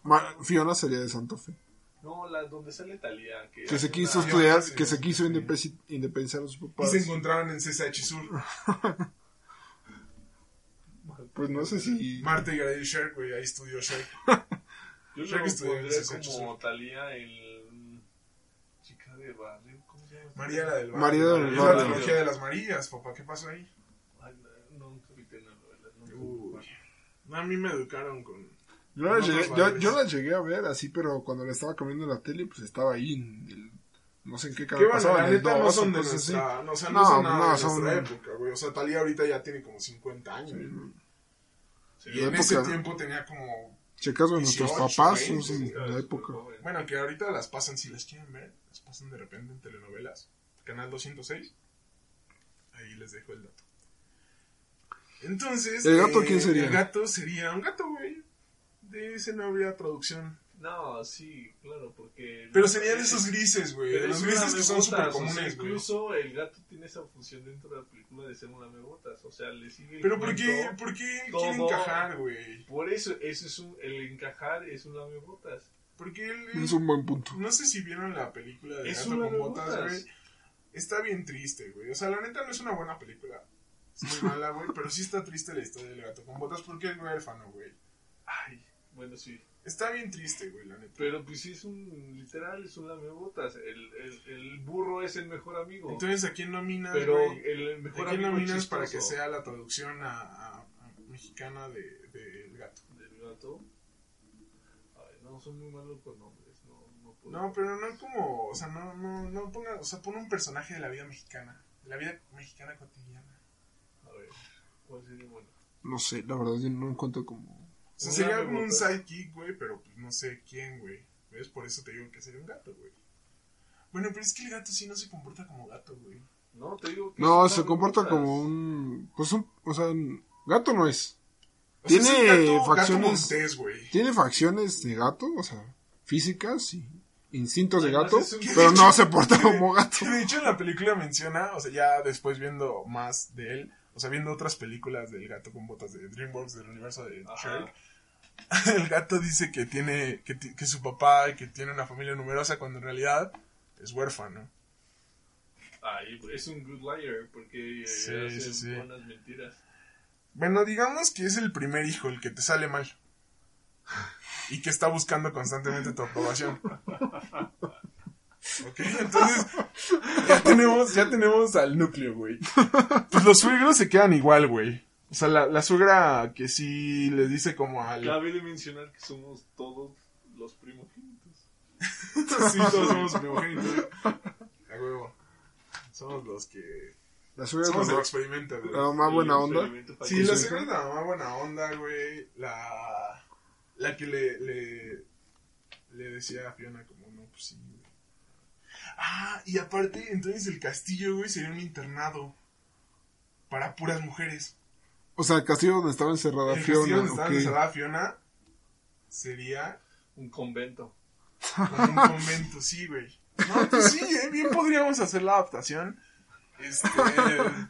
La- Fiona sería de Santa Fe. No, la donde sale Talía. Que, Que se quiso una- estudiar, sí, que se quiso independizar a sus Y papás. se encontraron en CSH Sur. Pues no sé si. Marta y Gareda y Shark, güey, ahí estudió Shark. Yo Creo lo que estudió en CSH como Sur. Talía el de barrio, ¿cómo se llama? María la del barrio. María del Es barrio. la trilogía de las Marías, papá, ¿qué pasó ahí? Ay, no, nunca vi que no. Uy. No, a mí me educaron con... Yo la, No, llegué, yo, valores. yo la llegué a ver así, pero cuando la estaba comiendo en la tele, pues estaba ahí en el No sé en qué canal pasaba, la en el neta no 2 son de así. no, o sea, no, No, son nada no, de son- nuestra época, güey. O sea, Talía ahorita ya tiene como 50 años. Sí, y en época. ese tiempo tenía como... Si acaso nuestros 18, papás 20, son sí, de la época. Bueno, que ahorita las pasan, si las quieren ver, las pasan de repente en telenovelas. Canal 206. Ahí les dejo el dato. Entonces... ¿El gato eh, quién sería? El gato sería un gato, güey. De ese no habría traducción. No, sí, claro, porque... Pero serían esos grises, güey. Pero Los es grises que son súper o sea, comunes, güey. Incluso el gato tiene esa función dentro de la película de ser un lamebotas. O sea, le sigue el Pero ¿por qué, por qué todo- quiere encajar, güey? Por eso, eso es un, el encajar es un lamebotas. Porque él... Es un buen punto. No sé si vieron la película de Es Gato con botas, botas. güey. Está bien triste, güey. O sea, la neta no es una buena película. Es muy mala, güey. Pero sí está triste la historia del gato con botas porque es huérfano, güey. Ay, bueno, sí. Está bien triste, güey, la neta. Pero pues sí es un, literal, es un lamebotas. El, el, el burro es el mejor amigo. Entonces, ¿a quién nominas, pero güey? el mejor ¿A quién amigo nominas para que sea la traducción a, a- a mexicana de, de El gato? del gato. Ay, no, son muy malos con nombres. No, no puedo. No, pero no como, o sea, no, no, no ponga, o sea, pon un personaje de la vida mexicana, de la vida mexicana cotidiana. A ver, ¿cuál sería bueno? No sé, la verdad yo no encuentro como... O sea, sería como un sidekick, güey, pero pues no sé quién, güey. ¿Ves? Por eso te digo que sería un gato, güey. Bueno, pero es que el gato sí no se comporta como gato, güey. No, te digo que No, se comporta como un... Pues un... O sea, un- gato no es. O sea, Tiene es un gato, facciones- Gato montés, güey. Tiene facciones de gato, o sea, físicas y instintos de gato, pero no se porta como gato. Que de hecho en la película menciona, o sea, ya después viendo más de él, o sea, viendo otras películas del gato con botas de DreamWorks del universo de. Shrek, el gato dice que tiene, que, su papá y que tiene una familia numerosa cuando en realidad es huérfano. Ay, es un good liar porque eh, Sí, hace sí, sí. buenas mentiras. Bueno, digamos que es el primer hijo el que te sale mal. Y que está buscando constantemente tu aprobación. Ok, entonces ya tenemos, ya tenemos al núcleo, güey. Pues los suegros se quedan igual, güey. O sea, la, la suegra que sí les dice como al... Cabe de mencionar que somos todos los primogénitos. sí, todos somos primogénitos. A huevo. Somos los que... La suya Somos el experimento, güey. la más buena onda. Sí, la suegra es la más buena onda, güey. La, la que le, le, le decía a Fiona como, no, pues sí, güey. Ah, y aparte, entonces el castillo, güey, sería un internado para puras mujeres. O sea, el castillo donde estaba encerrada el castillo Fiona. donde estaba encerrada Fiona sería Un convento. un convento, sí, güey. No, pues sí, eh, bien podríamos hacer la adaptación. Este,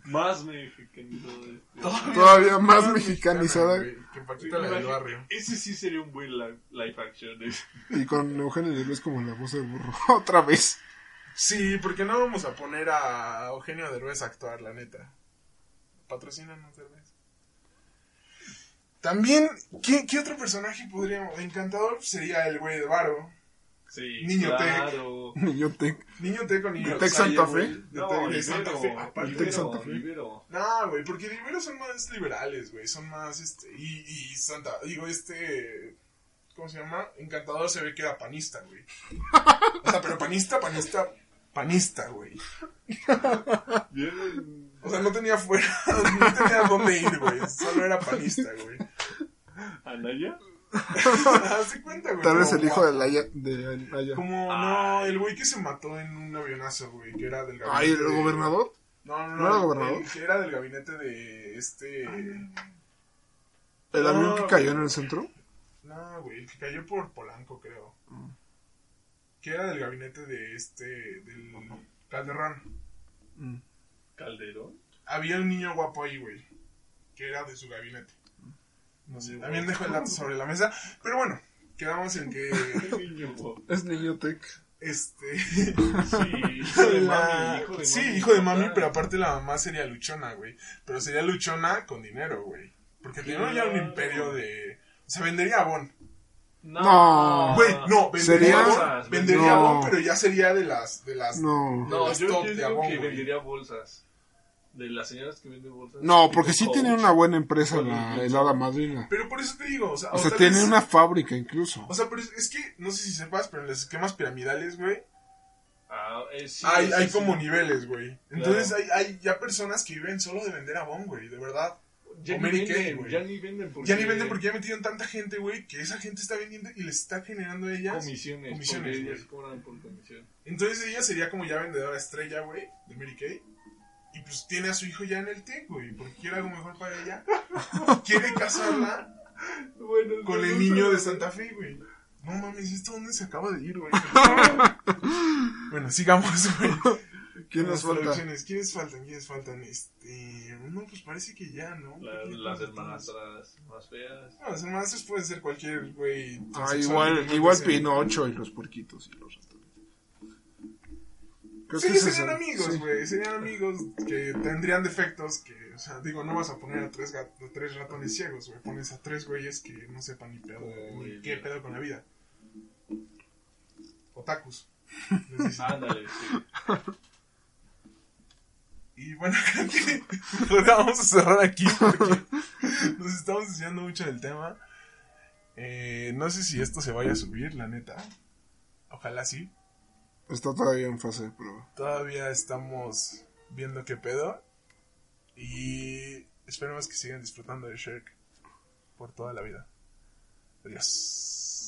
Más mexicanizado. Este. Todavía más mexicanizada. que Paquita la del barrio. Ese sí sería un buen li- live action. ¿eh? Y con Eugenio Derbez como la voz de burro. Otra vez. Sí, porque no vamos a poner a Eugenio Derbez a actuar, la neta. Patrocínanos, Derbez. También, ¿qué, qué otro personaje podríamos? Encantador sería el güey de Varo. Sí, Niño claro. Niño Tec. Niño Teco, niño ¿De Tec Santa. Fe? No, Tec- de Santa Fe. aparte. Tec Ibero, Santa Fe. Ibero. No, güey, porque liberos son más liberales, güey. Son más, este, y, y Santa, digo, este, ¿cómo se llama? Encantador se ve que era panista, güey. O sea, pero panista, panista, panista, güey. Bien, O sea, no tenía fuera, no tenía dónde ir, güey. Solo era panista, güey. Anaya. De cuenta, güey. Tal vez el hijo de Laia. Como, no, el güey que se mató en un avionazo, güey, que era del gabinete. Ay, ¿el gobernador? No, no, no. ¿No era el- gobernador? el que era del gabinete de este. ¿El avión que cayó en el centro? No, güey, el que cayó por Polanco, creo. Que era del gabinete de este. del Calderón. Mm. Calderón. Había un niño guapo ahí, güey. Que era de su gabinete. No sé, también dejo el dato sobre la mesa. Pero bueno, quedamos en que. Es Niño Tec. Este. Sí, hijo de la- mami. Hijo de sí, mami. hijo de mami, pero aparte la mamá sería luchona, güey. Pero sería luchona con dinero, güey. Porque tenía ya un imperio de. O sea, vendería Avon. No. Güey, no, vendería Sería- Avon, vendería No. Avon, pero ya sería de las. De las No. No, las yo, top yo de Avon, que güey. vendería bolsas. De las señoras que venden bolsas. No, porque sí Coach. tiene una buena empresa la el- helada madrina. Pero por eso te digo, o sea, O sea, tal tiene vez- una fábrica incluso. O sea, pero es, es que, no sé si sepas, pero en los esquemas piramidales, güey, Ah, eh, sí, hay, sí, hay sí. como niveles, güey. Entonces Claro. hay, hay ya personas que viven solo de vender Avon, güey, de verdad. Ya ni, venden, güey. ya ni venden porque... Ya ni venden porque ya metieron tanta gente, güey, que esa gente está vendiendo y les está generando a ellas. Comisiones, Comisiones, porque güey. ellas cobran por comisión. Entonces ella sería como ya vendedora estrella, güey, de Mary Kay. Y pues tiene a su hijo ya en el TEC, güey, porque quiere algo mejor para ella. quiere casarla Bueno, con el niño de Santa Fe, güey. No mames, ¿esto dónde se acaba de ir, güey? bueno, sigamos, güey. ¿Quién Con nos las falta? traducciones. ¿Quiénes faltan? ¿Quiénes faltan? Este... No, pues parece que ya, ¿no? La- las hermanastras más feas. No, las hermanastras pueden ser cualquier, güey. Ah, igual, igual. Pinocho y los puerquitos y los ratones. Creo Sí, que serían amigos, sí. güey. Serían amigos que tendrían defectos que, o sea, digo, no vas a poner a tres, gat- a tres ratones ciegos, güey. Pones a tres güeyes que no sepan ni pedo, ni qué pedo con la vida. Otakus. Ándale, sí. Y bueno, creo que mejor vamos a cerrar aquí porque nos estamos enseñando mucho del tema. Eh, no sé si esto se vaya a subir, la neta. Ojalá sí. Está todavía en fase de prueba. Todavía estamos viendo qué pedo. Y esperemos que sigan disfrutando de Shrek por toda la vida. Adiós.